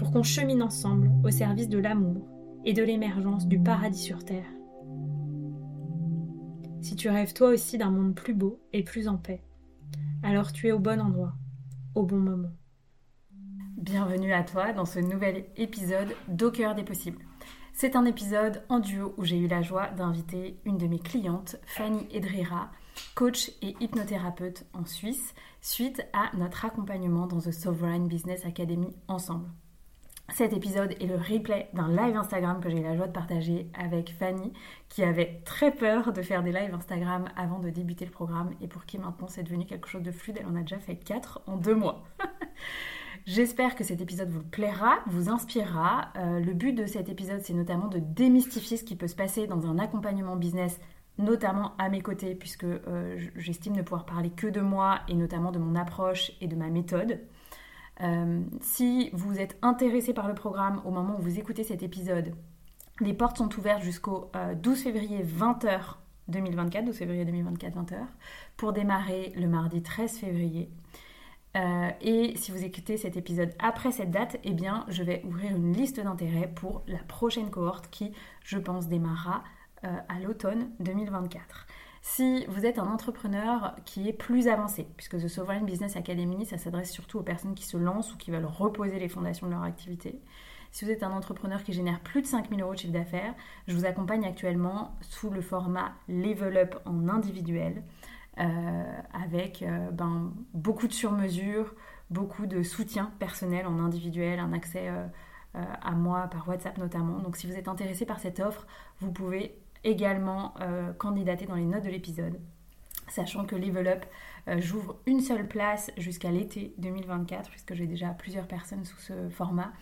pour qu'on chemine ensemble au service de l'amour et de l'émergence du paradis sur Terre. Si tu rêves toi aussi d'un monde plus beau et plus en paix, alors tu es au bon endroit, au bon moment. Bienvenue à toi dans ce nouvel épisode d'Au cœur des possibles. C'est un épisode en duo où j'ai eu la joie d'inviter une de mes clientes, Fanny Edrera, coach et hypnothérapeute en Suisse, suite à notre accompagnement dans The Sovereign Business Academy ensemble. Cet épisode est le replay d'un live Instagram que j'ai eu la joie de partager avec Fanny, qui avait très peur de faire des lives Instagram avant de débuter le programme et pour qui maintenant c'est devenu quelque chose de fluide. Elle en a déjà fait 4 en 2 mois. J'espère que cet épisode vous plaira, vous inspirera. Euh, le but de cet épisode, c'est notamment de démystifier ce qui peut se passer dans un accompagnement business, notamment à mes côtés, puisque euh, j'estime ne pouvoir parler que de moi et notamment de mon approche et de ma méthode. Euh, si vous êtes intéressé par le programme au moment où vous écoutez cet épisode, les portes sont ouvertes jusqu'au 12 février 20h 2024, 12 février 2024 20h, pour démarrer le mardi 13 février. Euh, et si vous écoutez cet épisode après cette date, eh bien, je vais ouvrir une liste d'intérêts pour la prochaine cohorte qui, je pense, démarrera euh, à l'automne 2024. Si vous êtes un entrepreneur qui est plus avancé, puisque The Sovereign Business Academy, ça s'adresse surtout aux personnes qui se lancent ou qui veulent reposer les fondations de leur activité. Si vous êtes un entrepreneur qui génère plus de 5000 euros de chiffre d'affaires, je vous accompagne actuellement sous le format Level Up en individuel. Euh, avec euh, ben, beaucoup de sur-mesure, beaucoup de soutien personnel en individuel, un accès euh, à moi par WhatsApp notamment. Donc si vous êtes intéressé par cette offre, vous pouvez également candidater dans les notes de l'épisode. Sachant que Level Up, j'ouvre une seule place jusqu'à l'été 2024, puisque j'ai déjà plusieurs personnes sous ce format,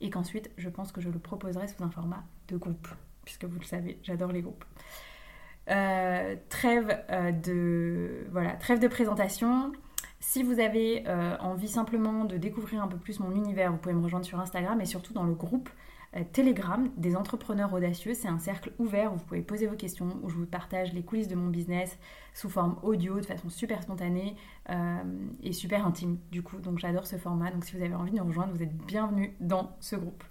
et qu'ensuite je pense que je le proposerai sous un format de groupe, puisque vous le savez, j'adore les groupes. Euh, trêve, euh, de, voilà, trêve de présentation. Si vous avez euh, envie simplement de découvrir un peu plus mon univers, vous pouvez me rejoindre sur Instagram et surtout dans le groupe Telegram des entrepreneurs audacieux. C'est un cercle ouvert où vous pouvez poser vos questions, où je vous partage les coulisses de mon business sous forme audio, de façon super spontanée et super intime du coup. Donc j'adore ce format. Donc si vous avez envie de nous rejoindre, vous êtes bienvenue dans ce groupe.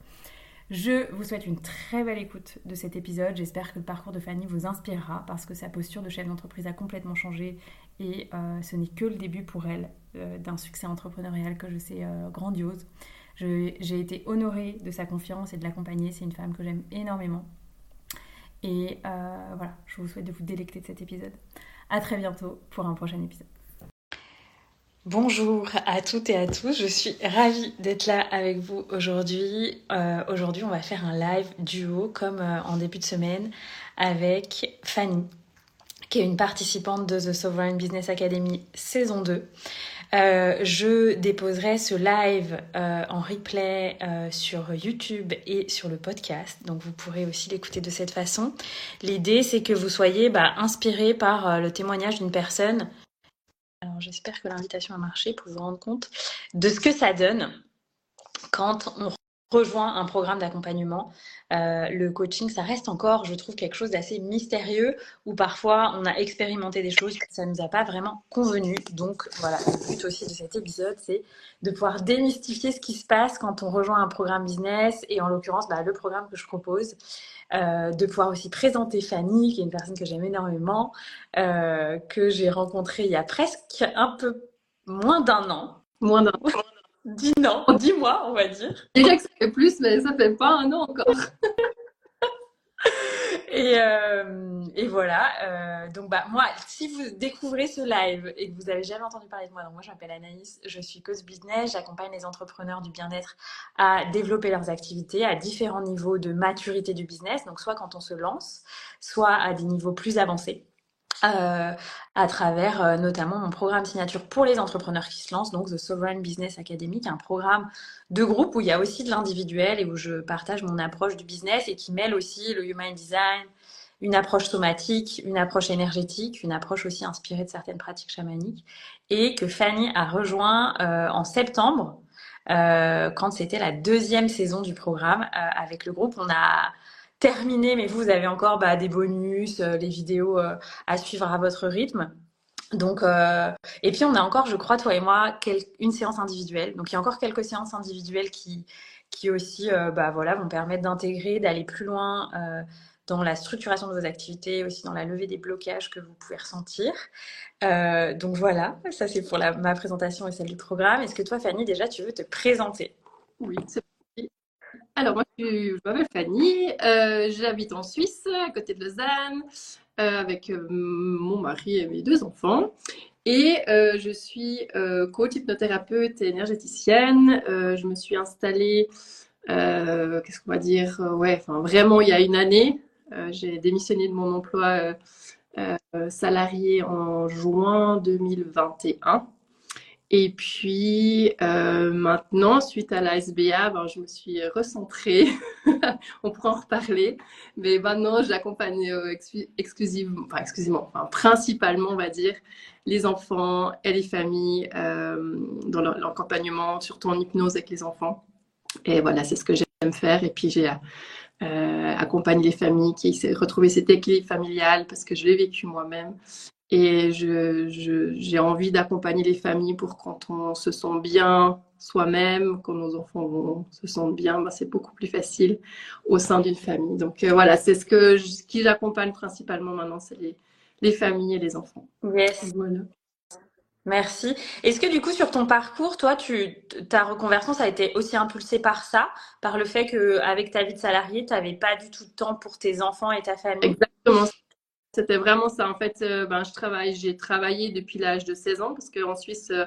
Je vous souhaite une très belle écoute de cet épisode. J'espère que le parcours de Fanny vous inspirera parce que sa posture de chef d'entreprise a complètement changé et euh, ce n'est que le début pour elle euh, d'un succès entrepreneurial que je sais euh, grandiose. J'ai été honorée de sa confiance et de l'accompagner. C'est une femme que j'aime énormément. Et voilà, je vous souhaite de vous délecter de cet épisode. À très bientôt pour un prochain épisode. Bonjour à toutes et à tous, je suis ravie d'être là avec vous aujourd'hui. Euh, aujourd'hui, on va faire un live duo comme euh, en début de semaine avec Fanny, qui est une participante de The Sovereign Business Academy saison 2. Euh, je déposerai ce live en replay sur YouTube et sur le podcast, donc vous pourrez aussi l'écouter de cette façon. L'idée, c'est que vous soyez bah, inspiré par le témoignage d'une personne alors j'espère que l'invitation a marché pour vous rendre compte de ce que ça donne quand on rejoint un programme d'accompagnement. Euh, le coaching, ça reste encore, je trouve, quelque chose d'assez mystérieux où parfois on a expérimenté des choses que ça ne nous a pas vraiment convenu. Donc voilà, le but aussi de cet épisode, c'est de pouvoir démystifier ce qui se passe quand on rejoint un programme business et en l'occurrence bah, le programme que je propose. Euh, de pouvoir aussi présenter Fanny, qui est une personne que j'aime énormément, euh, que j'ai rencontrée il y a presque un peu moins d'un an. Moins d'un Dix ans, dix mois, on va dire. Dirais que ça fait plus, mais ça fait pas un an encore. Et, euh, et voilà. Euh, donc, bah, moi, si vous découvrez ce live et que vous avez jamais entendu parler de moi, donc moi, je m'appelle Anaïs, je suis coach business, j'accompagne les entrepreneurs du bien-être à développer leurs activités à différents niveaux de maturité du business. Donc, soit quand on se lance, soit à des niveaux plus avancés. Euh, à travers euh, notamment mon programme signature pour les entrepreneurs qui se lancent, donc The Sovereign Business Academy, un programme de groupe où il y a aussi de l'individuel et où je partage mon approche du business et qui mêle aussi le human design, une approche somatique, une approche énergétique, une approche aussi inspirée de certaines pratiques chamaniques, et que Fanny a rejoint euh, en septembre, euh, quand c'était la deuxième saison du programme euh, avec le groupe. On a terminé, mais vous, vous avez encore bah, des bonus, euh, les vidéos euh, à suivre à votre rythme. Donc, euh, et puis on a encore, je crois, toi et moi, une séance individuelle. Donc il y a encore quelques séances individuelles qui, qui aussi, bah voilà, vont permettre d'intégrer, d'aller plus loin dans la structuration de vos activités, aussi dans la levée des blocages que vous pouvez ressentir. donc voilà, ça c'est pour ma présentation et celle du programme. Est-ce que toi, Fanny, déjà, tu veux te présenter? Oui, c'est alors, moi, je, m'appelle Fanny, euh, j'habite en Suisse, à côté de Lausanne, euh, avec euh, mon mari et mes deux enfants. Et je suis coach, hypnothérapeute et énergéticienne. je me suis installée, qu'est-ce qu'on va dire, ouais, vraiment il y a une année. J'ai démissionné de mon emploi salarié en juin 2021. Et puis euh, maintenant, suite à la SBA, ben, je me suis recentrée. On pourra en reparler. Mais maintenant, j'accompagne euh, exclusivement, enfin, exclusivement, enfin, principalement, on va dire, les enfants et les familles euh, dans l'accompagnement, surtout en hypnose avec les enfants. Et voilà, c'est ce que j'aime faire. Et puis, j'ai euh, accompagné les familles qui essaient de retrouver cet équilibre familial parce que je l'ai vécu moi-même. Et j'ai je, envie d'accompagner les familles pour quand on se sent bien soi-même, quand nos enfants se sentent bien, ben c'est beaucoup plus facile au sein d'une famille. Donc euh, voilà, c'est ce que qui j'accompagne principalement maintenant, c'est les, les, familles et les enfants. Yes. Voilà. Merci. Est-ce que du coup, sur ton parcours, toi, tu, ta reconversion, ça a été aussi impulsé par ça, par le fait qu'avec ta vie de salarié, tu n'avais pas du tout de temps pour tes enfants et ta famille? Exactement. C'était vraiment ça. En fait, euh, ben, je travaille, j'ai travaillé depuis l'âge de 16 ans parce qu'en Suisse, euh,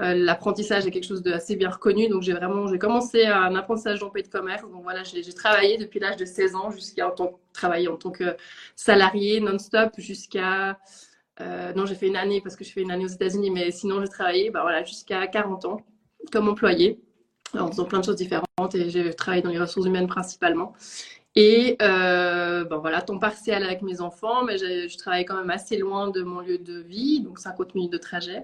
euh, l'apprentissage est quelque chose d'assez bien reconnu. Donc, j'ai vraiment, j'ai commencé un apprentissage d'employé de commerce. Donc, voilà, j'ai travaillé depuis l'âge de 16 ans jusqu'à en tant, travailler en tant que salarié non-stop jusqu'à, non, j'ai fait une année parce que je fais une année aux États-Unis, mais sinon, j'ai travaillé, ben, voilà, jusqu'à 40 ans comme employé en faisant plein de choses différentes et j'ai travaillé dans les ressources humaines principalement. Et euh, ben voilà, temps partiel avec mes enfants, mais je, travaillais quand même assez loin de mon lieu de vie, donc 50 minutes de trajet.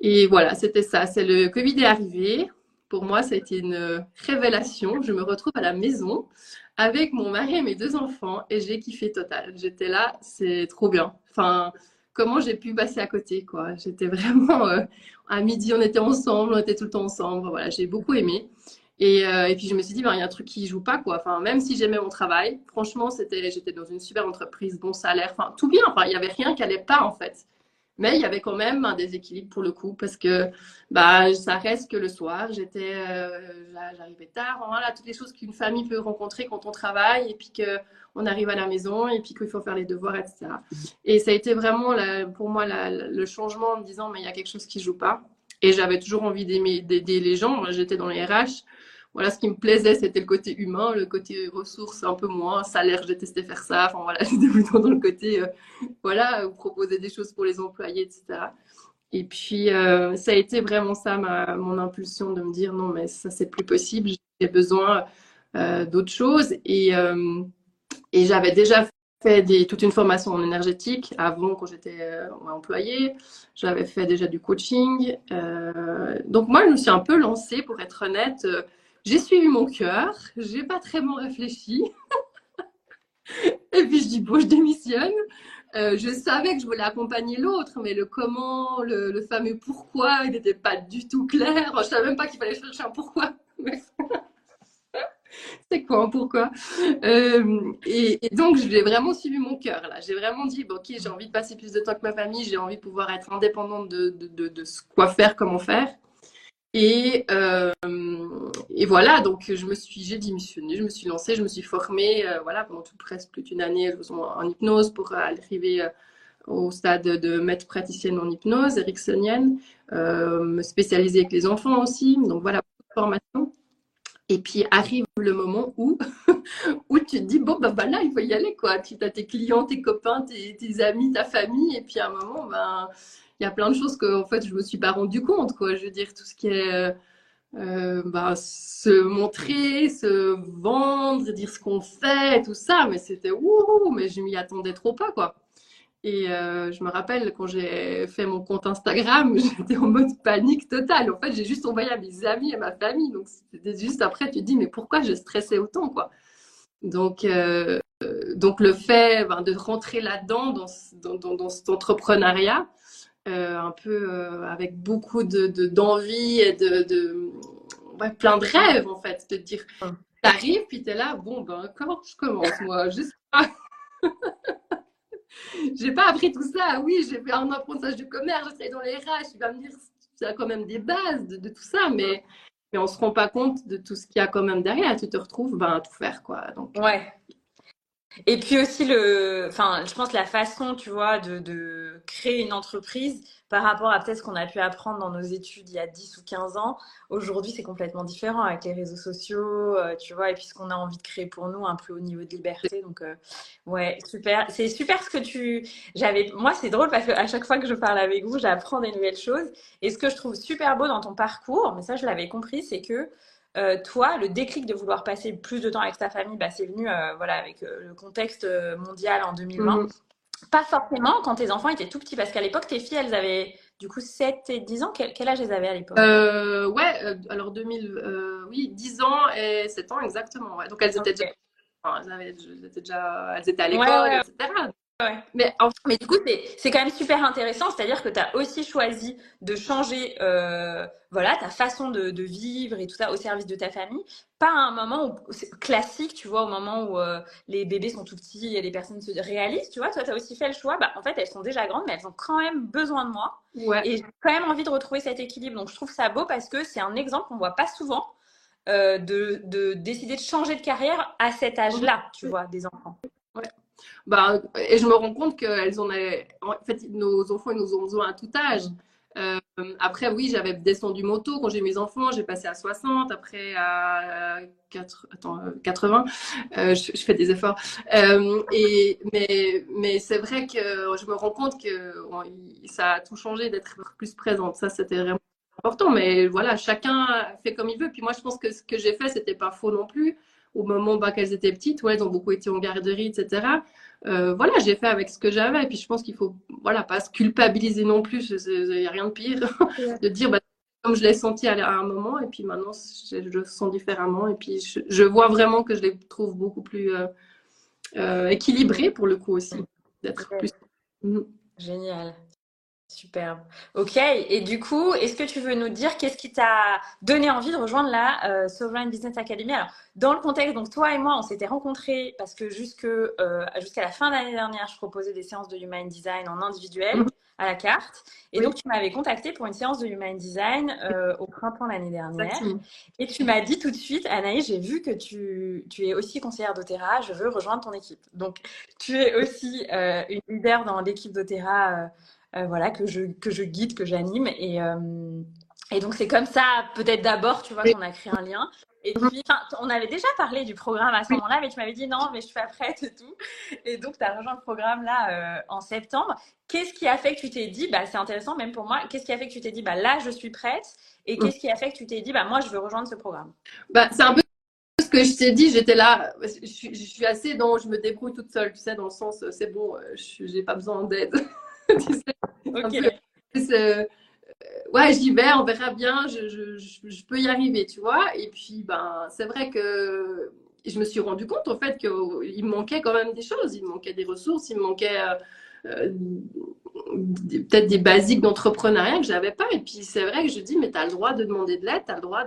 Et voilà, c'était ça. C'est le Covid est arrivé. Pour moi, ça a été une révélation. Je me retrouve à la maison avec mon mari et mes deux enfants et j'ai kiffé total. J'étais là, c'est trop bien. Enfin, comment j'ai pu passer à côté, quoi. J'étais vraiment euh, à midi, on était ensemble, on était tout le temps ensemble. Voilà, j'ai beaucoup aimé. Euh, et, puis je me suis dit, ben, il y a un truc qui joue pas, quoi. Enfin, même si j'aimais mon travail, franchement, j'étais dans une super entreprise, bon salaire, enfin, tout bien. Enfin, il y avait rien qui allait pas, en fait. Mais il y avait quand même un déséquilibre pour le coup, parce que bah, ça reste que le soir, j'étais, euh, j'arrivais tard. Voilà, toutes les choses qu'une famille peut rencontrer quand on travaille, et puis qu'on arrive à la maison, et puis qu'il faut faire les devoirs, etc. Et ça a été vraiment, pour moi, le changement en me disant, mais il y a quelque chose qui joue pas. Et j'avais toujours envie d'aider les gens. J'étais dans les RH voilà, ce qui me plaisait, c'était le côté humain, le côté ressources un peu moins, salaire, je détestais faire ça. Enfin voilà, j'étais plutôt dans le côté, euh, voilà, proposer des choses pour les employés, etc. Et puis, euh, ça a été vraiment ça, ma, mon impulsion de me dire non, mais ça, c'est plus possible, j'ai besoin euh, d'autres choses. Et, et j'avais déjà fait des, toute une formation en énergétique avant quand j'étais employée. J'avais fait déjà du coaching. donc, moi, je me suis un peu lancée, pour être honnête j'ai suivi mon cœur, j'ai pas très bon réfléchi. et puis je dis, bon, je démissionne. Euh, je savais que je voulais accompagner l'autre, mais le comment, le, fameux pourquoi, il n'était pas du tout clair. Je savais même pas qu'il fallait chercher un pourquoi. C'est quoi un pourquoi? Euh, et, donc, j'ai vraiment suivi mon cœur. là. J'ai vraiment dit, bon, ok, j'ai envie de passer plus de temps avec ma famille, j'ai envie de pouvoir être indépendante de, de, de quoi faire, comment faire. Et, euh, et voilà, donc je me suis, j'ai démissionné, je me suis lancée, je me suis formée, euh, voilà, pendant tout, presque plus d'une année en hypnose pour arriver euh, au stade de maître praticienne en hypnose ericksonienne, me spécialiser avec les enfants aussi, donc voilà, formation. Et puis arrive le moment où, où tu te dis, bon, bah voilà, il faut y aller, quoi. Tu as tes clients, tes copains, tes amis, ta famille, et puis à un moment, ben il y a plein de choses que en fait je me suis pas rendu compte quoi. Je veux dire tout ce qui est euh, euh, bah, se montrer se vendre dire ce qu'on fait tout ça. Mais c'était ouh mais je m'y attendais trop pas quoi. Et euh, je me rappelle quand j'ai fait mon compte Instagram j'étais en mode panique totale. En fait j'ai juste envoyé à mes amis à ma famille. Donc c'était juste après tu te dis mais pourquoi je stressais autant quoi? Donc donc le fait ben, de rentrer là-dedans dans, dans, dans, dans cet entrepreneuriat euh, un peu euh, avec beaucoup de, d'envie et de, de ouais, plein de rêves en fait, de te dire, t'arrives puis t'es là, bon ben comment je commence moi, je sais pas. j'ai pas appris tout ça. Oui, j'ai fait un apprentissage de commerce, je dans les RH. Tu vas me dire, tu as quand même des bases de, de, tout ça, mais, mais on se rend pas compte de tout ce qu'il y a quand même derrière. Tu te retrouves ben, à tout faire, quoi. Donc, ouais. Et puis aussi le, enfin, je pense la façon, tu vois, de, de créer une entreprise par rapport à peut-être ce qu'on a pu apprendre dans nos études il y a 10 ou 15 ans. Aujourd'hui, c'est complètement différent avec les réseaux sociaux, euh, tu vois, et puis ce qu'on a envie de créer pour nous, un plus haut niveau de liberté. Donc, euh, ouais, super. C'est super ce que tu, j'avais, moi, c'est drôle parce qu'à chaque fois que je parle avec vous, j'apprends des nouvelles choses. Et ce que je trouve super beau dans ton parcours, mais ça, je l'avais compris, c'est que euh, toi, le déclic de vouloir passer plus de temps avec ta famille, bah, c'est venu voilà, avec le contexte mondial en 2020. Mhm. Pas forcément quand tes enfants étaient tout petits, parce qu'à l'époque, tes filles, elles avaient du coup 7 et 10 ans. Quel, âge elles avaient à l'époque? Ouais, alors 2000, oui, 10 ans et 7 ans exactement. Ouais. Donc elles étaient, déjà, elles, étaient déjà, elles étaient à l'école, etc. Mais, mais du coup, c'est quand même super intéressant, c'est-à-dire que tu as aussi choisi de changer euh, voilà, ta façon de, de, vivre et tout ça au service de ta famille. Pas à un moment où, classique, tu vois, au moment où euh, les bébés sont tout petits et les personnes se réalisent, tu vois. Toi, tu as aussi fait le choix, bah, en fait, elles sont déjà grandes, mais elles ont quand même besoin de moi. Ouais. Et j'ai quand même envie de retrouver cet équilibre. Donc, je trouve ça beau parce que c'est un exemple qu'on voit pas souvent. Euh, de, de décider de changer de carrière à cet âge-là, tu vois, des enfants. Ouais. Bah, et je me rends compte qu'elles en ont, en fait, nos enfants, ils nous ont besoin à tout âge. Euh, après, oui, j'avais descendu moto quand j'ai mes enfants, j'ai passé à 60, après à 4, attends, 80. Euh, je, je, fais des efforts. Euh, mais c'est vrai que je me rends compte que ça a tout changé d'être plus présente. Ça, c'était vraiment important. Mais voilà, chacun fait comme il veut. Puis moi, je pense que ce que j'ai fait, c'était pas faux non plus au moment bah, qu'elles étaient petites, ouais, elles ont beaucoup été en garderie, etc. Euh, voilà, j'ai fait avec ce que j'avais. Et puis je pense qu'il faut, voilà, pas se culpabiliser non plus. Il n'y a rien de pire de dire, bah, comme je l'ai senti à un moment, et puis maintenant je, le sens différemment. Et puis je, je, vois vraiment que je les trouve beaucoup plus euh, euh, équilibrés pour le coup aussi, d'être plus. Génial. Superbe. Ok. Et du coup, est-ce que tu veux nous dire qu'est-ce qui t'a donné envie de rejoindre la euh, Sovereign Business Academy? Alors, dans le contexte, donc toi et moi, on s'était rencontrés parce que jusque euh, jusqu'à la fin de l'année dernière, je proposais des séances de Human Design en individuel mhm. à la carte. Et donc, tu m'avais contacté pour une séance de Human Design euh, au printemps l'année dernière. Et tu m'as dit tout de suite, Anaïs, j'ai vu que tu, tu es aussi conseillère d'Otera, je veux rejoindre ton équipe. Donc, tu es aussi une leader dans l'équipe d'Otera voilà, que je, que je guide, que j'anime. Et, euh, et donc, c'est comme ça, peut-être d'abord, tu vois, qu'on a créé un lien. Et puis, on avait déjà parlé du programme à ce moment-là, mais tu m'avais dit non, mais je suis pas prête et tout. Et donc, tu as rejoint le programme là euh, en septembre. Qu'est-ce qui a fait que tu t'es dit, bah, c'est intéressant même pour moi, qu'est-ce qui a fait que tu t'es dit, bah, là, je suis prête? Et qu'est-ce qui a fait que tu t'es dit, bah, moi, je veux rejoindre ce programme? Bah, C'est un peu ce que je t'ai dit, j'étais là, je suis, je suis, assez dans, je me débrouille toute seule, tu sais, dans le sens, c'est bon, je n'ai pas besoin d'aide. sais euh, ouais, j'y vais, on verra bien, je, je, je, peux y arriver, tu vois. Et puis, ben, c'est vrai que je me suis rendu compte, en fait, qu'il me manquait quand même des choses. Il me manquait des ressources, il me manquait euh, euh, peut-être des basiques d'entrepreneuriat que j'avais pas. Et puis, c'est vrai que je dis, mais tu as le droit de demander de l'aide, tu as le droit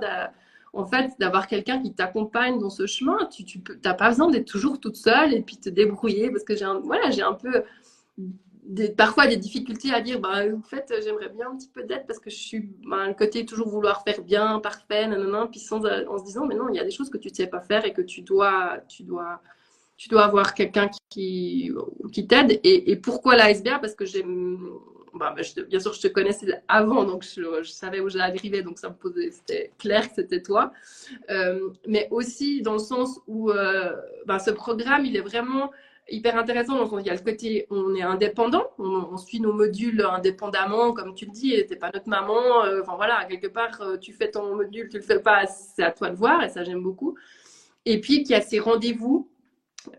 en fait, d'avoir quelqu'un qui t'accompagne dans ce chemin. Tu n'as pas besoin d'être toujours toute seule et puis te débrouiller parce que j'ai un, voilà, j'ai un peu des, parfois des difficultés à dire, bah, en fait, j'aimerais bien un petit peu d'aide parce que je suis, bah, le côté toujours vouloir faire bien, parfait, nanana, puis sans, en se disant, mais non, il y a des choses que tu ne sais pas faire et que tu dois, tu dois, tu dois avoir quelqu'un qui, qui t'aide. Et, pourquoi la SBA Parce que j'aime, bah, bien sûr, je te connaissais avant, donc je, savais où arriver, donc ça me posait, c'était clair que c'était toi. Euh, mais aussi dans le sens où euh, bah, ce programme, il est vraiment hyper intéressant. Il y a le côté, on est indépendant, on, suit nos modules indépendamment, comme tu le dis, t'es pas notre maman. Euh, enfin voilà, quelque part, euh, tu fais ton module, tu le fais pas, c'est à toi de voir, et ça j'aime beaucoup. Et puis qu'il y a ces rendez-vous.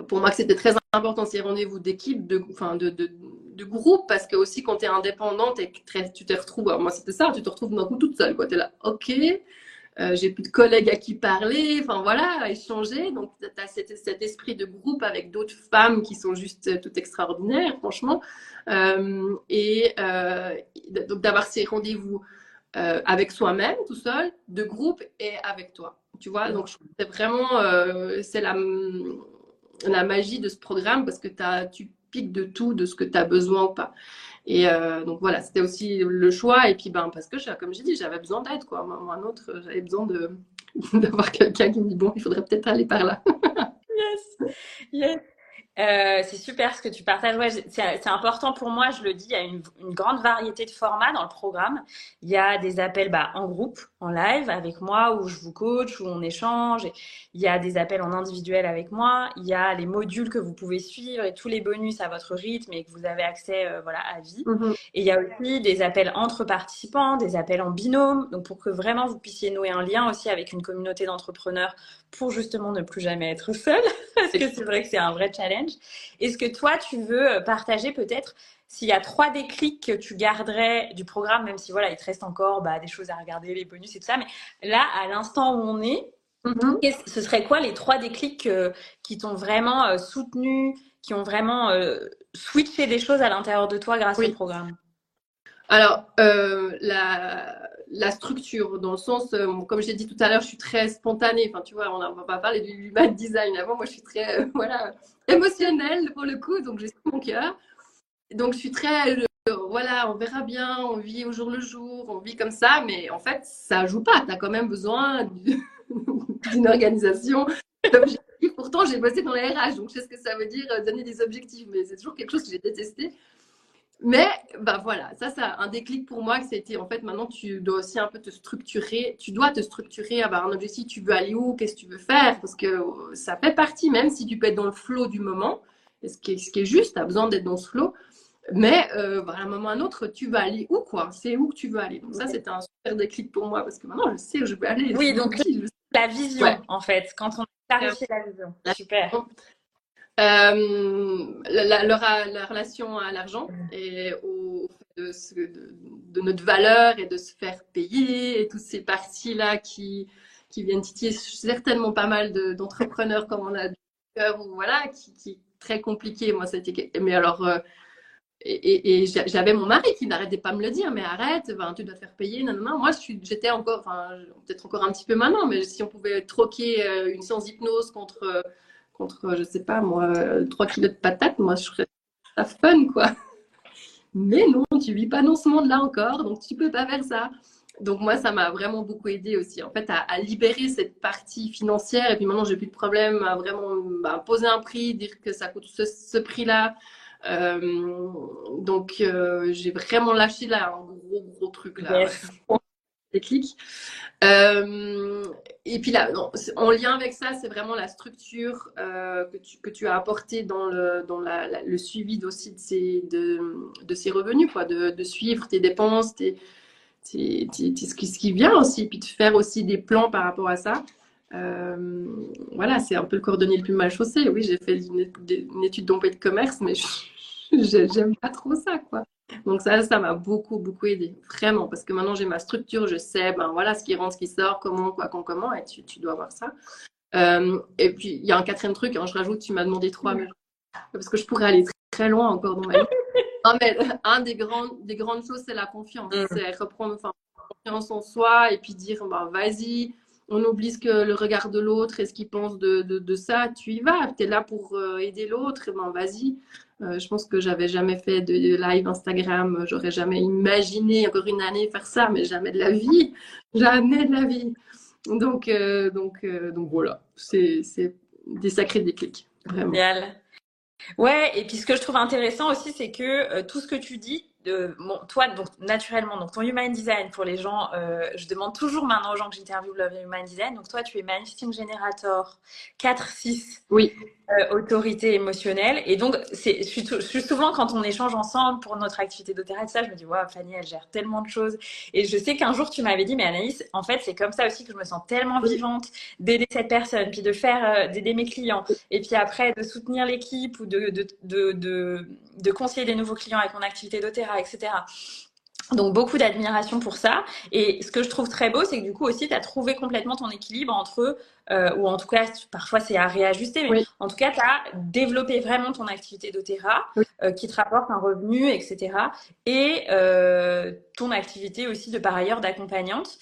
Pour moi, c'était très important ces rendez-vous d'équipe, de, de, de, groupe, parce que aussi quand tu es indépendante et que tu te retrouves, moi c'était ça, tu te retrouves d'un coup toute seule, quoi. Tu là, ok, euh, j'ai plus de collègues à qui parler, enfin voilà, échanger. Donc, tu as cet, esprit de groupe avec d'autres femmes qui sont juste euh, toutes extraordinaires, franchement. Euh, et donc, d'avoir ces rendez-vous avec soi-même, tout seul, de groupe et avec toi. Tu vois, donc c'est vraiment, c'est la, la magie de ce programme parce que as, tu piques de tout, de ce que tu as besoin ou pas. Et euh, donc voilà, c'était aussi le choix. Et puis, ben, parce que, comme j'ai dit, j'avais besoin d'aide, quoi. Moi, un autre, j'avais besoin de, d'avoir quelqu'un qui me dit, bon, il faudrait peut-être aller par là. yes, yes. Euh, c'est super ce que tu partages. Ouais, c'est important pour moi, je le dis, il y a une, une, grande variété de formats dans le programme. Il y a des appels bah, en groupe, en live avec moi, où je vous coach, où on échange. Il y a des appels en individuel avec moi. Il y a les modules que vous pouvez suivre et tous les bonus à votre rythme et que vous avez accès euh, voilà, à vie. Mm-hmm. Et il y a aussi des appels entre participants, des appels en binôme, donc pour que vraiment vous puissiez nouer un lien aussi avec une communauté d'entrepreneurs pour justement ne plus jamais être seul, parce que c'est vrai que c'est un vrai challenge. Est-ce que toi, tu veux euh, partager peut-être s'il y a trois déclics que tu garderais du programme, même si voilà, il te reste encore bah, des choses à regarder, les bonus et tout ça, mais là, à l'instant où on est, mm-hmm. ce serait quoi les trois déclics euh, qui t'ont vraiment euh, soutenu, qui ont vraiment switché des choses à l'intérieur de toi grâce au programme? Alors, la, la, structure, dans le sens, euh, comme j'ai dit tout à l'heure, je suis très spontanée. Enfin, tu vois, on ne va pas parler du human design avant. Moi, je suis très, euh, voilà, émotionnelle pour le coup, donc j'ai mon cœur. Donc, je suis très, voilà, on verra bien, on vit au jour le jour, on vit comme ça, mais en fait, ça joue pas. Tu as quand même besoin d'une organisation, Pourtant, j'ai bossé dans les RH, donc je sais ce que ça veut dire donner des objectifs, mais c'est toujours quelque chose que j'ai détesté. Mais bah voilà, ça c'est un déclic pour moi que c'était en fait maintenant tu dois aussi un peu te structurer, tu dois te structurer, avoir un objectif, tu veux aller où, qu'est-ce que tu veux faire, parce que ça fait partie même si tu peux être dans le flow du moment, ce qui est, ce qui est juste, tu as besoin d'être dans ce flow, mais euh, à un moment ou à un autre, tu vas aller où quoi, c'est où que tu veux aller. Donc ça c'était un super déclic pour moi parce que maintenant je sais où je veux aller. Oui, donc la vision en fait, quand on clarifie la vision. Super. Euh, la, la, relation à l'argent et au de, de, notre valeur et de se faire payer et toutes ces parties-là qui, qui viennent titiller certainement pas mal d'entrepreneurs comme on a du cœur ou voilà, qui, qui est très compliqué. Moi, c'était. Mais alors. Euh, et, et, j'avais mon mari qui n'arrêtait pas de me le dire, mais arrête, ben, tu dois te faire payer. Non, non, Moi, j'étais encore, enfin, peut-être encore un petit peu maintenant, mais si on pouvait troquer euh, une séance d'hypnose contre contre, je sais pas moi, 3 kilos de patates, moi je serais ça fun quoi. Mais non, tu vis pas dans ce monde-là encore, donc tu peux pas faire ça. Donc moi, ça m'a vraiment beaucoup aidé aussi, en fait, à, libérer cette partie financière. Et puis maintenant, j'ai plus de problème à vraiment bah, poser un prix, dire que ça coûte ce, prix-là. Euh, donc euh, j'ai vraiment lâché là un gros gros truc là. Déclic. Euh, et puis là, en lien avec ça, c'est vraiment la structure euh, que, tu, que tu as apportée dans le, dans le suivi aussi de ces, de, de ces revenus, quoi, de, suivre tes dépenses, tes, ce, qui, ce qui vient aussi, puis de faire aussi des plans par rapport à ça. Euh, voilà, c'est un peu le cordonnier le plus mal chaussé. Oui, j'ai fait une, étude d'emploi de commerce, mais j'aime pas trop ça, quoi. Donc ça, ça m'a beaucoup, beaucoup aidé, vraiment, parce que maintenant j'ai ma structure, je sais, ben voilà, ce qui rentre, ce qui sort, comment, quoi, quand, comment, et tu, tu dois avoir ça. Euh, et puis il y a un quatrième truc, hein, je rajoute, tu m'as demandé trois, mais parce que je pourrais aller très, loin encore dans ma vie. non, mais un des grandes, des grandes choses, c'est la confiance, mm. c'est reprendre confiance en soi et puis dire, ben vas-y, on oublie ce que le regard de l'autre et ce qu'il pense de, de, ça, tu y vas, tu es là pour euh, aider l'autre, ben vas-y. Euh, je pense que j'avais jamais fait de live Instagram, j'aurais jamais imaginé encore une année faire ça, mais jamais de la vie, jamais de la vie. Donc, euh, donc, donc voilà, c'est des sacrés déclics, vraiment. Ouais, et puis ce que je trouve intéressant aussi, c'est que tout ce que tu dis, toi, donc naturellement, donc ton human design pour les gens, euh, je demande toujours maintenant aux gens que j'interviewe le human design. Donc toi, tu es manifesting generator 4-6. Oui. Euh, autorité émotionnelle. Et donc, c'est, je, suis, souvent quand on échange ensemble pour notre activité d'opéra, ça, je me dis, waouh, Fanny, elle gère tellement de choses. Et je sais qu'un jour, tu m'avais dit, mais Anaïs, en fait, c'est comme ça aussi que je me sens tellement vivante d'aider cette personne, puis de faire, euh, d'aider mes clients. Et puis après, de soutenir l'équipe ou de, de, de, de, de conseiller des nouveaux clients avec mon activité d'opéra, etc. Donc beaucoup d'admiration pour ça. Et ce que je trouve très beau, c'est que du coup aussi, tu as trouvé complètement ton équilibre entre, euh, ou en tout cas, parfois c'est à réajuster, mais en tout cas, tu as développé vraiment ton activité d'Otera euh, qui te rapporte un revenu, etc. Et euh, ton activité aussi de par ailleurs d'accompagnante.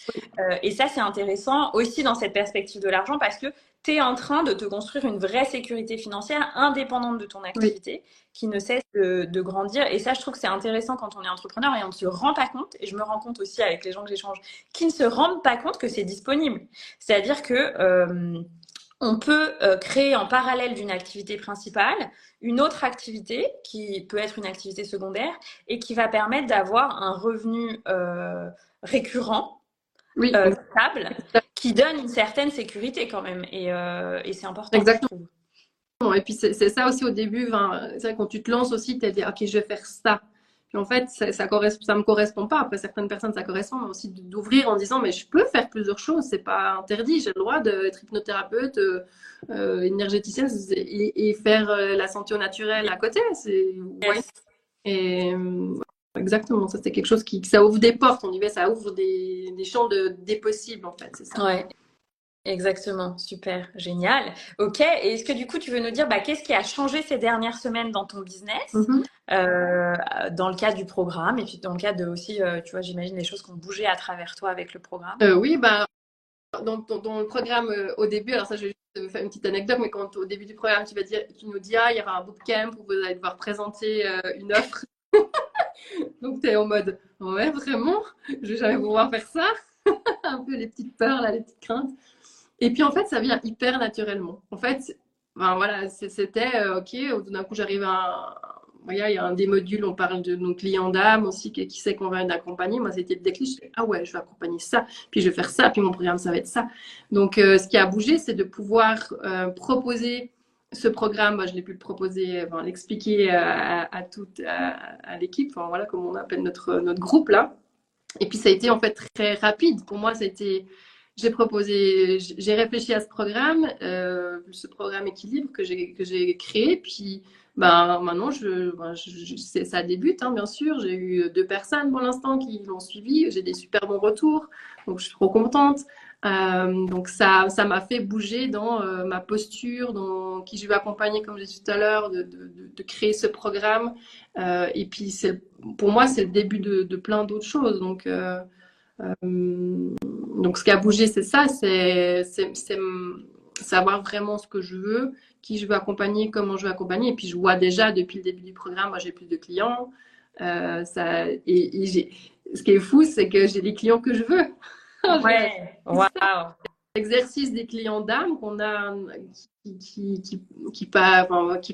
et ça, c'est intéressant aussi dans cette perspective de l'argent parce que tu es en train de te construire une vraie sécurité financière indépendante de ton activité qui ne cesse de, grandir. Et ça, je trouve que c'est intéressant quand on est entrepreneur et on ne se rend pas compte. Et je me rends compte aussi avec les gens que j'échange qui ne se rendent pas compte que c'est disponible. C'est-à-dire que euh, on peut euh, créer en parallèle d'une activité principale une autre activité qui peut être une activité secondaire et qui va permettre d'avoir un revenu euh, récurrent oui. stable qui donne une certaine sécurité quand même. Et, euh, et c'est important. Exactement. Et puis c'est ça aussi au début, c'est vrai quand tu te lances aussi, tu te dis, ok, je vais faire ça. Puis en fait, ça, ça, ça me correspond pas. Après, certaines personnes, ça correspond, mais aussi d'ouvrir en disant, mais je peux faire plusieurs choses, c'est pas interdit. J'ai le droit d'être hypnothérapeute, euh, euh énergéticienne et, faire euh, la santé au naturel à côté. C'est Et Exactement, ça c'est quelque chose qui ça ouvre des portes, on y va, ça ouvre des, des champs de, des possibles en fait, c'est ça. Ouais. Exactement, super, génial. Ok, et est-ce que du coup tu veux nous dire bah, qu'est-ce qui a changé ces dernières semaines dans ton business, mm-hmm. euh, dans le cadre du programme et puis dans le cadre de aussi, euh, tu vois, j'imagine les choses qui ont bougé à travers toi avec le programme? Euh, oui, bah, dans, dans, le programme au début, alors ça je vais juste faire une petite anecdote, mais quand au début du programme tu vas dire, tu nous dis ah il y aura un bootcamp où vous allez devoir présenter une offre Donc, tu es en mode, ouais, vraiment, je vais jamais pouvoir faire ça? un peu les petites peurs, là, les petites craintes. Et puis, en fait, ça vient hyper naturellement. En fait, ben, voilà, c'était, euh, OK, tout d'un coup, j'arrive à. Il y a un des modules, on parle de nos clients d'âme aussi, qui, qui sait qu'on va d'accompagner. Moi, c'était le déclic. Je ah ouais, je vais accompagner ça, puis je vais faire ça, puis mon programme, ça va être ça. Donc, euh, ce qui a bougé, c'est de pouvoir euh, proposer ce programme, moi, je l'ai pu le proposer, l'expliquer à, toute l'équipe, voilà, comme on appelle notre, notre groupe là. Et puis ça a été en fait très rapide. Pour moi, été, j'ai proposé, j'ai réfléchi à ce programme, euh, ce programme équilibre que j'ai que j'ai créé. Puis ben maintenant, ben, ça débute, hein, bien sûr. J'ai eu deux personnes pour l'instant qui l'ont suivi. J'ai des super bons retours, donc je suis trop contente. Euh, donc ça, ça m'a fait bouger dans euh, ma posture, dans qui je vais accompagner, comme j'ai dit tout à l'heure, de, créer ce programme. Euh, et puis pour moi, c'est le début de, plein d'autres choses. Donc, donc ce qui a bougé, c'est ça, c'est savoir vraiment ce que je veux, qui je veux accompagner, comment je veux accompagner. Et puis je vois déjà depuis le début du programme, moi j'ai plus de clients. ça, et, et ce qui est fou, c'est que j'ai les clients que je veux. Ouais, waouh. L'exercice des clients d'âme qu'on a, qui, qui, qui, qui,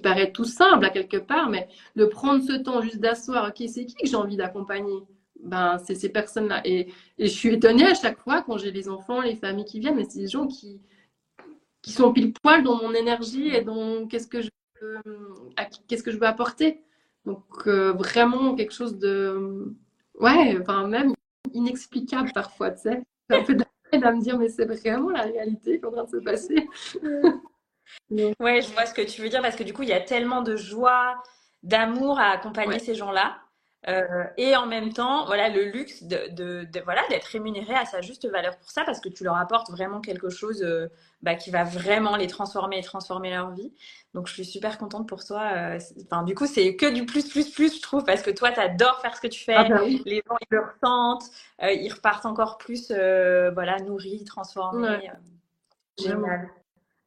paraît tout simple à quelque part, mais de prendre ce temps juste d'asseoir, ok, c'est qui que j'ai envie d'accompagner? Ben, c'est ces personnes-là. Et, et, je suis étonnée à chaque fois quand j'ai les enfants, les familles qui viennent, mais c'est des gens qui, qui sont pile poil dans mon énergie et dans qu'est-ce que je qu'est-ce que je veux apporter. Donc euh, vraiment quelque chose de ouais, enfin même inexplicable parfois, tu sais un peu de à me dire, mais c'est vraiment la réalité qui est en train de se passer. ouais, je vois ce que tu veux dire parce que du coup, il y a tellement de joie, d'amour à accompagner ces gens-là. Euh, et en même temps, voilà, le luxe de, de, de voilà, d'être rémunéré à sa juste valeur pour ça, parce que tu leur apportes vraiment quelque chose euh, bah, qui va vraiment les transformer et transformer leur vie. Donc, je suis super contente pour toi. Euh, enfin, du coup, c'est que du plus, plus, plus, je trouve, parce que toi, tu adores faire ce que tu fais. Ah bah oui. Les gens, ils le ressentent. ils repartent encore plus, voilà, nourris, transformés. Ouais, génial,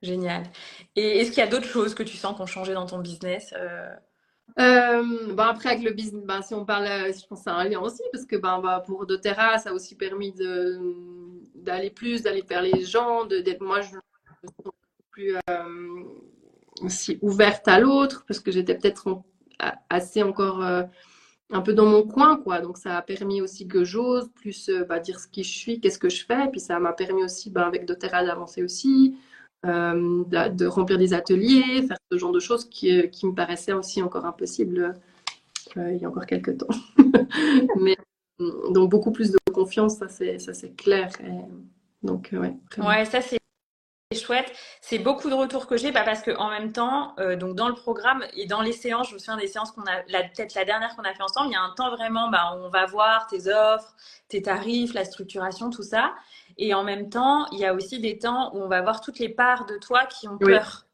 génial. Et est-ce qu'il y a d'autres choses que tu sens qui ont changé dans ton business? Euh, après, avec le business, ben, si on parle, euh, je pense que c'est un lien aussi, parce que ben, bah, pour doTERRA, ça a aussi permis d'aller plus, d'aller vers les gens, d'être, moi, je me plus euh, aussi ouverte à l'autre, parce que j'étais peut-être assez encore un peu dans mon coin, quoi. Donc, ça a permis aussi que j'ose plus bah, dire ce qui je suis, qu'est-ce que je fais, puis ça m'a permis aussi, ben, avec doTERRA, d'avancer aussi euh, de, remplir des ateliers, faire ce genre de choses qui, euh, qui me paraissaient aussi encore impossibles euh, il y a encore quelques temps. Mais donc beaucoup plus de confiance, ça c'est clair. Donc ouais. Ouais, ça c'est chouette. C'est beaucoup de retours que j'ai, bah, parce que en même temps, euh, donc dans le programme et dans les séances, je me souviens des séances qu'on a, peut-être la dernière qu'on a fait ensemble, il y a un temps vraiment, bah, où on va voir tes offres, tes tarifs, la structuration, tout ça. Et en même temps, il y a aussi des temps où on va voir toutes les parts de toi qui ont Oui, peur.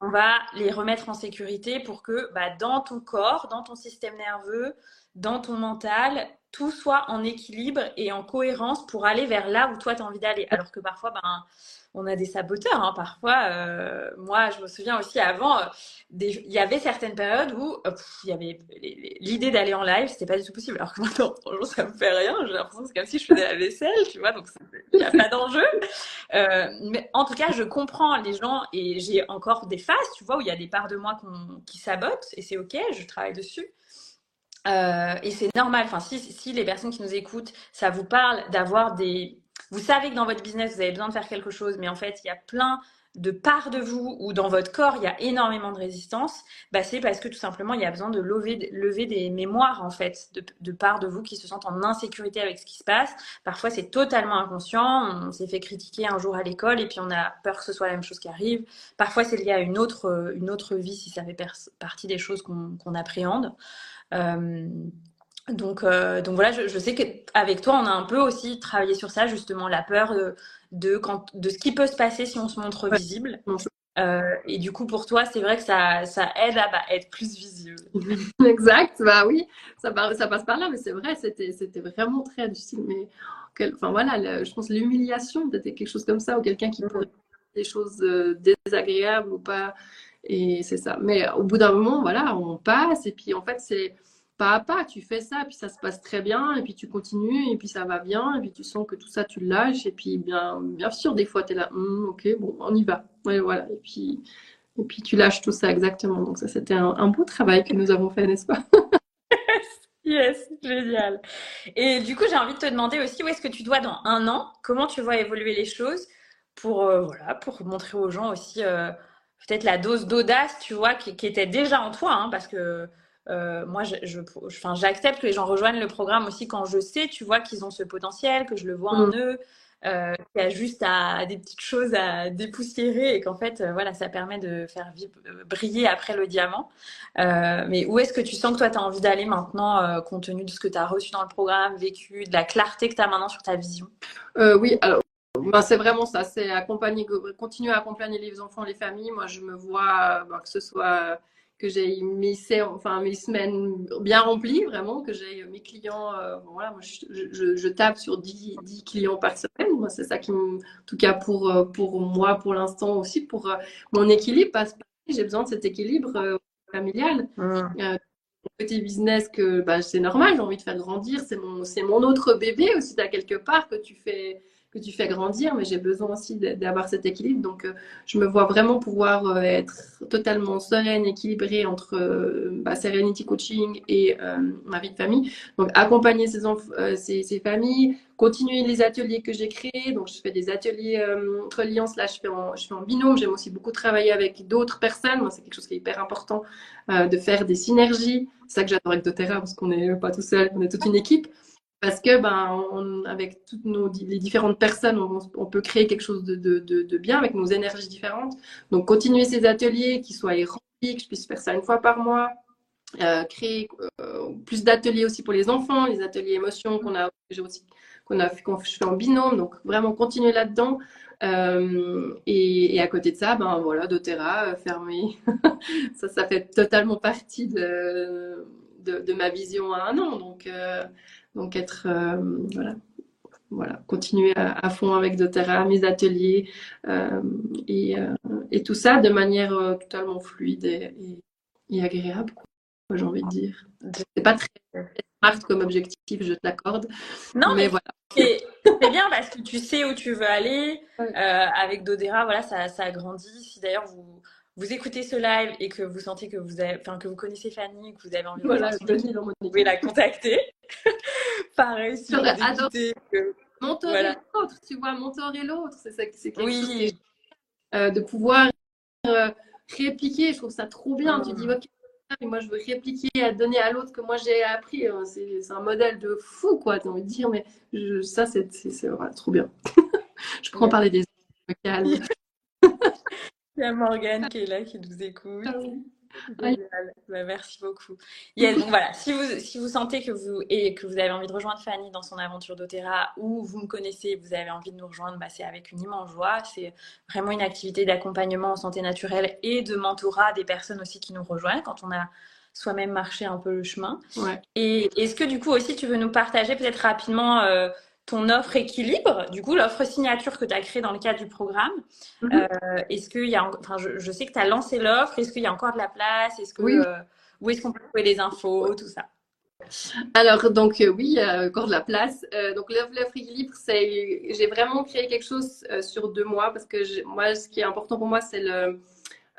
On va les remettre en sécurité pour que bah, dans ton corps, dans ton système nerveux, dans ton mental, tout soit en équilibre et en cohérence pour aller vers là où toi tu as envie d'aller. Alors que parfois, ben, on a des saboteurs. hein. Parfois, euh, moi, je me souviens aussi avant, euh, il y avait certaines périodes où euh, il y avait l'idée d'aller en live, c'était pas du tout possible. Alors que maintenant, franchement, ça me fait rien. J'ai l'impression que c'est comme si je faisais la vaisselle, tu vois. Donc, il n'y a pas d'enjeu. Euh, mais en tout cas, je comprends les gens et j'ai encore des phases, tu vois, où il y a des parts de moi qui sabotent et c'est ok, je travaille dessus. Euh, et c'est normal. Enfin, si, si les personnes qui nous écoutent, ça vous parle d'avoir des. Vous savez que dans votre business, vous avez besoin de faire quelque chose, mais en fait, il y a plein de parts de vous ou dans votre corps, il y a énormément de résistance. Bah, c'est parce que tout simplement, il y a besoin de lever, des mémoires, en fait, de, de parts de vous qui se sentent en insécurité avec ce qui se passe. Parfois, c'est totalement inconscient. On s'est fait critiquer un jour à l'école et puis on a peur que ce soit la même chose qui arrive. Parfois, c'est lié à une autre, une autre vie si ça fait partie des choses qu'on qu'on appréhende. Euh, donc, euh, donc voilà, je, je sais qu'avec toi, on a un peu aussi travaillé sur ça, justement, la peur de, de, quand, de ce qui peut se passer si on se montre visible. Euh, et du coup, pour toi, c'est vrai que ça, ça aide à bah, être plus visible. Exact, bah oui, ça, par- ça passe par là, mais c'est vrai, c'était vraiment très difficile. Mais quel- enfin voilà, le- je pense l'humiliation, peut-être quelque chose comme ça, ou quelqu'un qui pourrait faire des choses euh, désagréables ou pas. Et c'est ça. Mais au bout d'un moment, voilà, on passe, et puis en fait, c'est pas à pas, tu fais ça, puis ça se passe très bien, et puis tu continues, et puis ça va bien, et puis tu sens que tout ça, tu lâches, et puis bien, bien sûr, des fois, tu es là, Hum, ok, bon, on y va. Ouais, voilà, et puis. Et puis tu lâches tout ça exactement. Donc ça, c'était un, beau travail que nous avons fait, n'est-ce pas? Yes, génial. Et du coup, j'ai envie de te demander aussi où est-ce que tu dois dans un an, comment tu vois évoluer les choses? Pour, euh, voilà, pour montrer aux gens aussi euh, peut-être la dose d'audace, tu vois, qui, qui était déjà en toi, hein, parce que euh, moi, je, je, enfin, j'accepte que les gens rejoignent le programme aussi quand je sais, tu vois, qu'ils ont ce potentiel, que je le vois en Mm. eux, euh, qu'il y a juste à, des petites choses à dépoussiérer et qu'en fait, euh, voilà, ça permet de faire briller après le diamant. Mais où est-ce que tu sens que toi, tu as envie d'aller maintenant, compte tenu de ce que tu as reçu dans le programme, vécu, de la clarté que tu as maintenant sur ta vision? Oui, alors ben, c'est vraiment ça, c'est accompagner, continuer à accompagner les enfants, les familles. Moi, je me vois ben, que ce soit que j'ai mes, sé- enfin, mes semaines bien remplies, vraiment, que j'ai mes clients. euh, bon, voilà, moi, je, je, je tape sur 10, 10 clients par semaine. Moi, c'est ça qui me, en tout cas pour, euh, pour moi, pour l'instant aussi, pour euh, mon équilibre, parce que j'ai besoin de cet équilibre euh, familial. Mm. Petit business que bah, c'est normal, j'ai envie de faire grandir, c'est mon, mon autre bébé aussi, à quelque part que tu fais, que tu fais grandir, mais j'ai besoin aussi d'avoir cet équilibre. Donc, euh, je me vois vraiment pouvoir euh, être totalement sereine, équilibrée entre euh, bah, Serenity Coaching et ma vie de famille. Donc, accompagner ces, ces, familles, continuer les ateliers que j'ai créés. Donc, je fais des ateliers euh, reliance, là, je fais en, je fais en binôme. J'aime aussi beaucoup travailler avec d'autres personnes. Moi, c'est quelque chose qui est hyper important de faire des synergies. C'est ça que j'adore avec doTERRA, parce qu'on n'est pas tout seul, on est toute une équipe. Parce que, ben, avec toutes les différentes personnes, on, peut créer quelque chose de, bien avec nos énergies différentes. Donc, continuer ces ateliers, qu'ils soient remplis, que je puisse faire ça une fois par mois. créer plus d'ateliers aussi pour les enfants, les ateliers émotions qu'on a, aussi, qu'on a fait, qu'on fait en binôme. Donc vraiment continuer là-dedans. Et, à côté de ça, ben voilà, doTERRA fermé. ça, ça fait totalement partie de, de, ma vision à un an. Donc, donc être voilà voilà, continuer à, fond avec doTERRA, mes ateliers euh, et, euh, et, tout ça de manière euh, totalement fluide et, et, agréable, j'ai envie de dire. C'est pas très smart comme objectif, je te l'accorde. Non, mais, voilà. C'est bien parce que tu sais où tu veux aller. avec Dodera, voilà, ça, ça grandit. Si d'ailleurs vous vous écoutez ce live et que vous sentez que vous avez, enfin que vous connaissez Fanny, que vous avez envie de vous pouvez la contacter. Pareil, si vous écoutez que mentorer l'autre, tu vois, mentorer l'autre, c'est ça, c'est quelque chose euh, de pouvoir euh, répliquer. Je trouve ça trop bien. Tu dis, ok, moi je veux répliquer, à donner à l'autre que moi j'ai appris. Euh, c'est un modèle de fou, quoi. Tu as envie de dire, mais ça, c'est trop bien. je prends parler des autres, calme. Il y a Morgane qui est là, qui nous écoute. Ah bah, merci beaucoup. donc voilà, si vous, si vous sentez que vous, et que vous avez envie de rejoindre Fanny dans son aventure d'Otera ou vous me connaissez, vous avez envie de nous rejoindre, bah, c'est avec une immense joie. C'est vraiment une activité d'accompagnement en santé naturelle et de mentorat des personnes aussi qui nous rejoignent quand on a soi-même marché un peu le chemin. Et est-ce que du coup aussi tu veux nous partager peut-être rapidement euh, ton offre équilibre, du coup, l'offre signature que tu as créée dans le cadre du programme. Mhm. Euh, est-ce qu'il y a, enfin, je, sais que tu as lancé l'offre, est-ce qu'il y a encore de la place Est-ce que, euh, où est-ce qu'on peut trouver les infos, tout ça? Alors, donc euh, oui, il y a encore de la place. donc, l'offre équilibre, c'est, j'ai vraiment créé quelque chose sur deux mois parce que moi, ce qui est important pour moi, c'est le,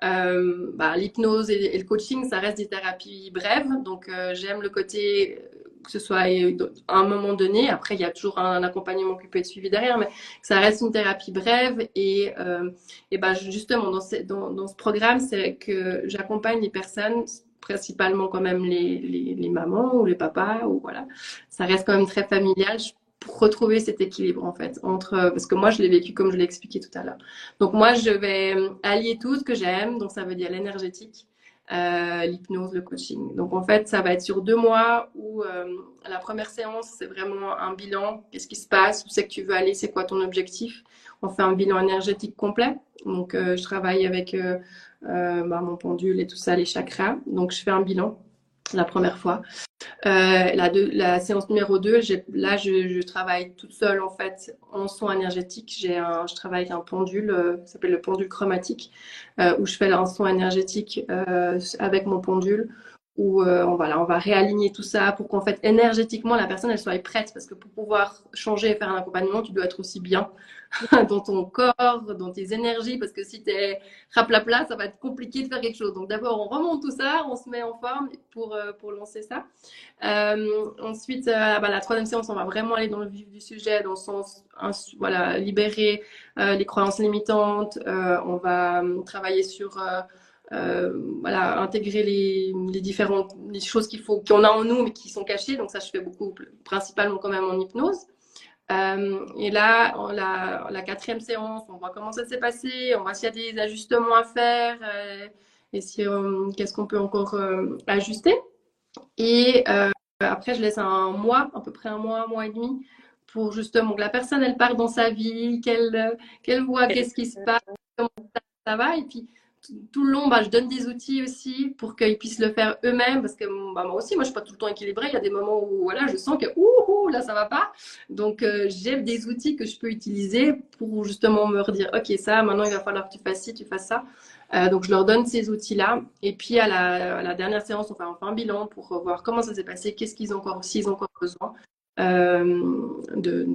bah, l'hypnose et, le coaching, ça reste des thérapies brèves. Donc, j'aime le côté que ce soit à un moment donné. Après, il y a toujours un, accompagnement qui peut être suivi derrière, mais ça reste une thérapie brève. Et, euh, et ben justement, dans ce, programme, c'est que j'accompagne les personnes principalement quand même les, les, les, mamans ou les papas ou voilà ça reste quand même très familial pour retrouver cet équilibre en fait entre parce que moi je l'ai vécu comme je l'ai expliqué tout à l'heure donc moi je vais allier tout ce que j'aime donc ça veut dire l'énergétique euh, l'hypnose, le coaching. Donc en fait, ça va être sur deux mois où euh, la première séance, c'est vraiment un bilan. Qu'est-ce qui se passe? Où c'est que tu veux aller? C'est quoi ton objectif? On fait un bilan énergétique complet. Donc euh, je travaille avec bah, mon pendule et tout ça, les chakras. Donc je fais un bilan la première fois. Euh, la, la, séance numéro 2, là, je, travaille toute seule en fait en son énergétique. J'ai un, je travaille avec un pendule euh, qui s'appelle le pendule chromatique, euh, où je fais un son énergétique avec mon pendule où euh, on, va, on va réaligner tout ça pour qu'en fait énergétiquement la personne elle soit prête parce que pour pouvoir changer et faire un accompagnement tu dois être aussi bien dans ton corps, dans tes énergies parce que si tu es raplapla ça va être compliqué de faire quelque chose donc d'abord on remonte tout ça, on se met en forme pour, euh, pour lancer ça euh, ensuite bah, la troisième séance on va vraiment aller dans le vif du sujet dans le sens voilà, libérer les croyances limitantes on va travailler sur euh, voilà, intégrer les, les, différentes choses qu'il faut qu'on a en nous mais qui sont cachées. Donc ça, je fais beaucoup, principalement quand même en hypnose. Euh, et là, la, la, quatrième séance, on voit comment ça s'est passé, on voit s'il y a des ajustements à faire euh, et si qu'est-ce qu'on peut encore ajuster. Et après, je laisse un mois, à peu près un mois, un mois et demi, pour justement que la personne elle part dans sa vie, qu'elle qu'elle voit qu'est-ce qui se passe, comment ça, ça va, et puis tout le long, bah, je donne des outils aussi pour qu'ils puissent le faire eux-mêmes parce que bah, moi aussi, moi, je suis pas tout le temps équilibrée. Il y a des moments où voilà, je sens que ouh, là, ça va pas. Donc, euh, j'ai des outils que je peux utiliser pour justement me redire, ok, ça, maintenant, il va falloir que tu fasses ci, tu fasses ça. Euh, donc, je leur donne ces outils-là. Et puis, à la, dernière séance, on fait enfin un bilan pour voir comment ça s'est passé, qu'est-ce qu'ils ont encore, s'ils ont encore besoin. Euh, de,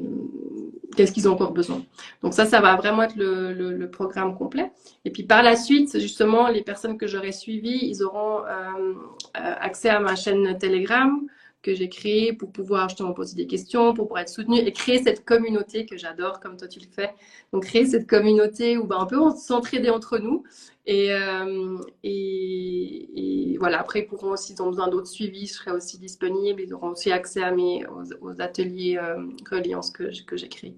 qu'est-ce qu'ils ont encore besoin. Donc ça, ça va vraiment être le, programme complet. Et puis par la suite, justement, les personnes que j'aurai suivies, ils auront euh, euh, accès à ma chaîne Telegram que j'ai créée pour pouvoir justement poser des questions, pour pouvoir être soutenu et créer cette communauté que j'adore comme toi tu le fais. Donc créer cette communauté où ben, on peut s'entraider entre nous euh, et, et, voilà, après, ils pourront aussi, ils ont besoin d'autres suivis, je serai aussi disponible. Ils auront aussi accès à mes, aux, ateliers euh, reliance que, que j'ai créés.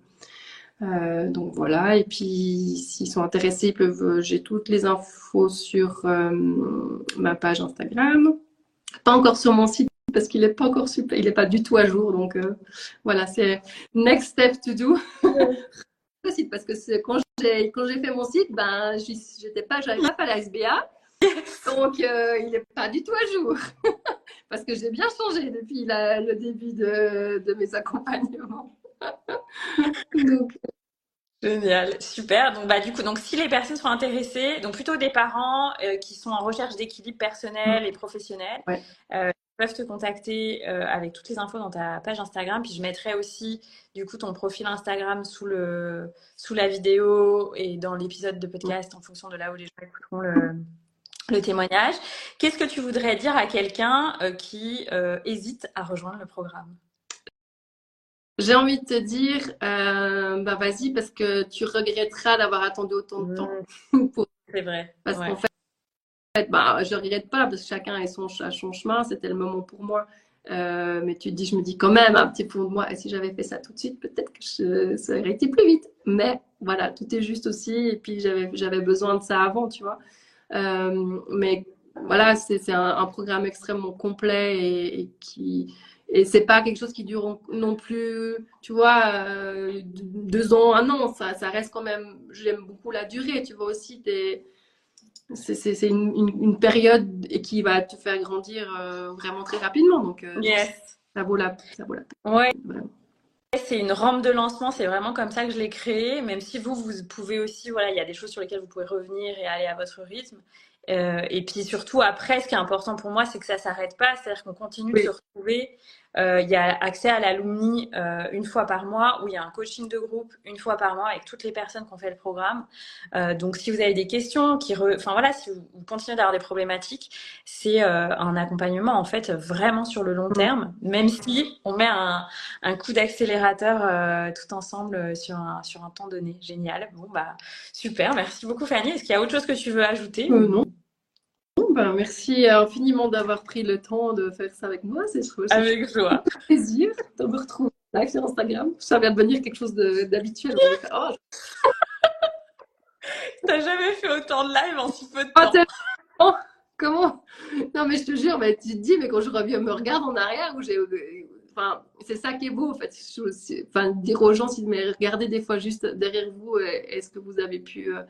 Euh, donc voilà, et puis s'ils sont intéressés, peuvent, j'ai toutes les infos sur ma page Instagram. Pas encore sur mon site parce qu'il n'est pas encore super, il n'est pas du tout à jour. Donc voilà, c'est next step to do. parce que quand j'ai quand j'ai fait mon site, ben j'étais pas, j'avais pas la SBA. Donc, il n'est pas du tout à jour. Parce que j'ai bien changé depuis le début de, de mes accompagnements. donc, Génial, super. Donc bah du coup, donc si les personnes sont intéressées, donc plutôt des parents euh, qui sont en recherche d'équilibre personnel et professionnel, euh, peuvent te contacter euh, avec toutes les infos dans ta page Instagram. Puis je mettrai aussi du coup ton profil Instagram sous le sous la vidéo et dans l'épisode de podcast en fonction de là où les gens écouteront le, le témoignage. Qu'est-ce que tu voudrais dire à quelqu'un qui hésite à rejoindre le programme? J'ai envie de te dire, euh, bah vas-y, parce que tu regretteras d'avoir attendu autant de temps. C'est vrai. Parce qu'en fait, bah, je regrette pas, parce que chacun a son, chemin, c'était le moment pour moi. Euh, mais tu dis, je me dis quand même un petit peu de moi, si j'avais fait ça tout de suite, peut-être que ça aurait été plus vite. Mais voilà, tout est juste aussi, et puis j'avais besoin de ça avant, tu vois. Euh, mais voilà, c'est un, programme extrêmement complet et, et qui, et c'est pas quelque chose qui dure non plus, tu vois, euh, deux ans, un an. Ça reste quand même. J'aime beaucoup la durée. Tu vois aussi, c'est une, une, période qui va te faire grandir euh, vraiment très rapidement. Donc, euh, ça vaut la, ça vaut la peine. Ouais. C'est une rampe de lancement, c'est vraiment comme ça que je l'ai créé, même si vous, vous pouvez aussi, voilà, il y a des choses sur lesquelles vous pouvez revenir et aller à votre rythme. Euh, et puis surtout, après, ce qui est important pour moi, c'est que ça s'arrête pas, c'est-à-dire qu'on continue de se retrouver. Euh, il y a accès à l'alumni euh, une fois par mois, où il y a un coaching de groupe une fois par mois avec toutes les personnes qui ont fait le programme. Euh, donc, si vous avez des questions, qui enfin voilà, si vous, continuez d'avoir des problématiques, c'est euh, un accompagnement en fait vraiment sur le long terme, même si on met un, un coup d'accélérateur euh, tout ensemble sur un, sur un temps donné. Génial. Bon bah super, merci beaucoup Fanny. Est-ce qu'il y a autre chose que tu veux ajouter? Non. Ben, merci infiniment d'avoir pris le temps de faire ça avec moi. C'est avec joie. plaisir de me retrouver là sur Instagram. Ça vient de devenir quelque chose d'habituel. Oh, T'as jamais fait autant de live en si peu de temps. Oh, comment? Non, mais je te jure, mais tu te dis, mais quand je reviens, me regarde en arrière, où j'ai. Enfin, c'est ça qui est beau, en fait. Enfin, dire aux gens, si, mais regardez des fois juste derrière vous, est-ce que vous avez pu. Euh,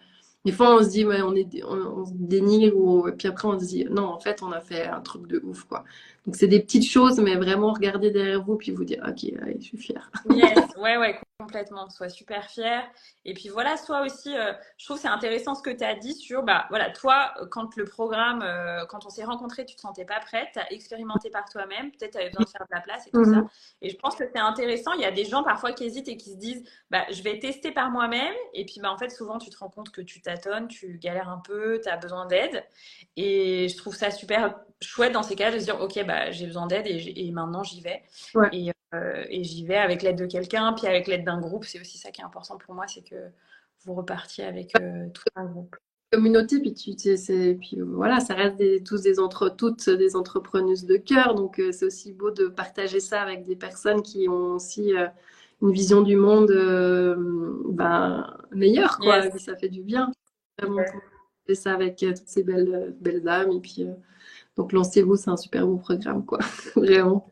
des fois, on se dit, ouais, on, est, on, se dénigre, ou, et puis après, on se dit, non, en fait, on a fait un truc de ouf, quoi. Donc, c'est des petites choses, mais vraiment regarder derrière vous, puis vous dire, ok, allez, je suis fière. Yes, ouais, ouais, complètement. Sois super fière. Et puis voilà, soit aussi, euh, je trouve c'est intéressant ce que tu as dit sur, bah voilà, toi, quand le programme, euh, quand on s'est rencontrés, tu te sentais pas prête, tu as expérimenté par toi-même, peut-être tu avais besoin de faire de la place et tout ça. Mhm. Et je pense que c'est intéressant. Il y a des gens parfois qui hésitent et qui se disent, bah, je vais tester par moi-même. Et puis, bah, en fait, souvent, tu te rends compte que tu tâtonnes, tu galères un peu, tu as besoin d'aide. Et je trouve ça super chouette dans ces cas de se dire ok bah j'ai besoin d'aide et, maintenant j'y vais. Et, euh, et j'y vais avec l'aide de quelqu'un puis avec l'aide d'un groupe. C'est aussi ça qui est important pour moi c'est que vous repartiez avec euh, tout un groupe. Communauté puis tu puis voilà ça reste des, tous des entre toutes des entrepreneuses de cœur. Donc euh, c'est aussi beau de partager ça avec des personnes qui ont aussi une vision du monde ben, meilleure quoi. Ça fait du bien vraiment ça avec toutes ces belles belles dames. Et puis donc lancez-vous, c'est un super beau programme, quoi. Vraiment.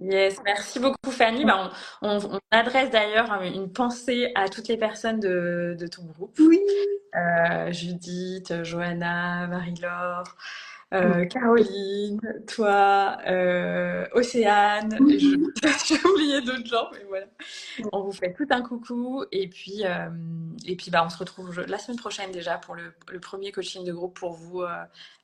Yes, merci beaucoup Fanny. Bah, on, adresse d'ailleurs une pensée à toutes les personnes de, ton groupe. Oui. Euh, Judith, Johanna, Marie-Laure. Euh, Caroline, toi, euh, Océane, j'ai oublié d'autres gens, mais voilà. On vous fait tout un coucou et puis, et puis bah, on se retrouve la semaine prochaine déjà pour le, le premier coaching de groupe pour vous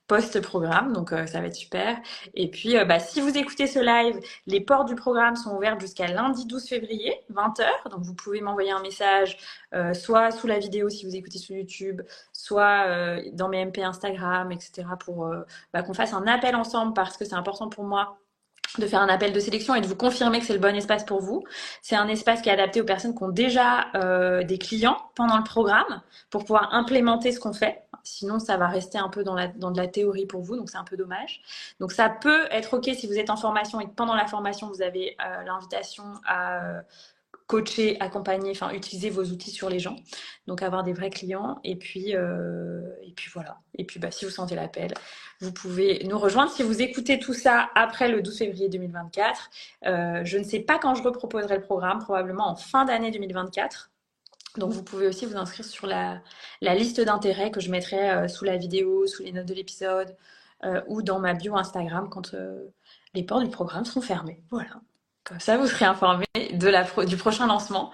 post-programme, donc euh, ça va être super. Et puis, euh, bah, si vous écoutez ce live, les portes du programme sont ouvertes jusqu'à lundi 12 février, 20h. Donc, vous pouvez m'envoyer un message, euh, soit sous la vidéo si vous écoutez sur YouTube, soit dans mes MP Instagram, etc., pour bah, qu'on fasse un appel ensemble parce que c'est important pour moi de faire un appel de sélection et de vous confirmer que c'est le bon espace pour vous. C'est un espace qui est adapté aux personnes qui ont déjà des clients pendant le programme pour pouvoir implémenter ce qu'on fait. Sinon, ça va rester un peu dans, de la théorie pour vous, donc c'est un peu dommage. Donc ça peut être OK si vous êtes en formation et que pendant la formation, vous avez euh, l'invitation à, coacher, accompagner, enfin utiliser vos outils sur les gens. Donc avoir des vrais clients. Et puis, euh, et puis voilà. Et puis bah, si vous sentez l'appel, vous pouvez nous rejoindre. Si vous écoutez tout ça après le 12 février 2024, euh, je ne sais pas quand je reproposerai le programme, probablement en fin d'année 2024. Donc vous pouvez aussi vous inscrire sur la, liste d'intérêts que je mettrai euh, sous la vidéo, sous les notes de l'épisode ou dans ma bio Instagram quand les portes du programme seront fermées. Voilà. Comme ça, vous serez informé de la du prochain lancement.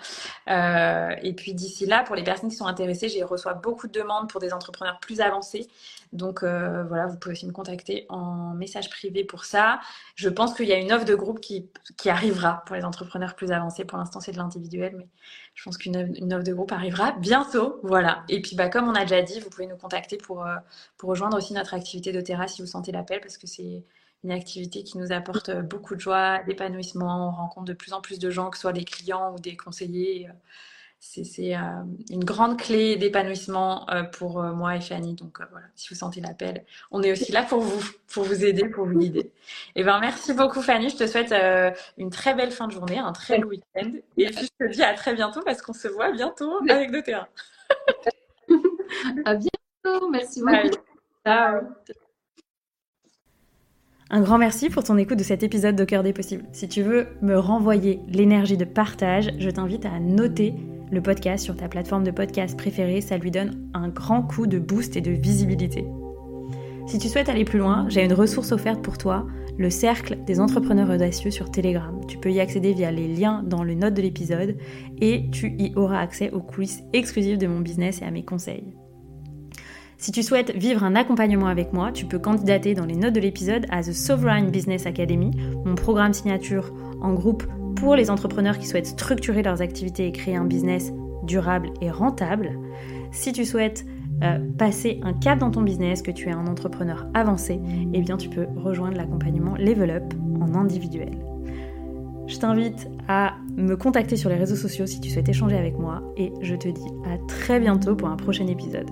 Euh, et puis d'ici là, pour les personnes qui sont intéressées, j'ai reçois beaucoup de demandes pour des entrepreneurs plus avancés. Donc euh, voilà, vous pouvez aussi me contacter en message privé pour ça. Je pense qu'il y a une offre de groupe qui, qui arrivera pour les entrepreneurs plus avancés. Pour l'instant, c'est de l'individuel, mais je pense qu'une offre de groupe arrivera bientôt. Voilà. Et puis, bah, comme on a déjà dit, vous pouvez nous contacter pour, euh, pour rejoindre aussi notre activité de terrasse si vous sentez l'appel, parce que c'est une activité qui nous apporte beaucoup de joie, d'épanouissement. On rencontre de plus en plus de gens, que ce soit des clients ou des conseillers. C'est euh, une grande clé d'épanouissement euh, pour euh, moi et Fanny. Donc voilà, si vous sentez l'appel, on est aussi là pour vous, pour vous aider, pour vous guider. Et eh ben merci beaucoup Fanny. Je te souhaite une très belle fin de journée, un très beau week-end. Et puis je te dis à très bientôt parce qu'on se voit bientôt avec terrain. à bientôt. Merci beaucoup. Ciao. Un grand merci pour ton écoute de cet épisode de Cœur des Possibles. Si tu veux me renvoyer l'énergie de partage, je t'invite à noter le podcast sur ta plateforme de podcast préférée, ça lui donne un grand coup de boost et de visibilité. Si tu souhaites aller plus loin, j'ai une ressource offerte pour toi, le cercle des entrepreneurs audacieux sur Telegram. Tu peux y accéder via les liens dans le note de l'épisode et tu y auras accès aux coulisses exclusives de mon business et à mes conseils. Si tu souhaites vivre un accompagnement avec moi, tu peux candidater dans les notes de l'épisode à The Sovereign Business Academy, mon programme signature en groupe pour les entrepreneurs qui souhaitent structurer leurs activités et créer un business durable et rentable. Si tu souhaites euh, passer un cap dans ton business, que tu es un entrepreneur avancé, eh bien tu peux rejoindre l'accompagnement Level Up en individuel. Je t'invite à me contacter sur les réseaux sociaux si tu souhaites échanger avec moi et je te dis à très bientôt pour un prochain épisode.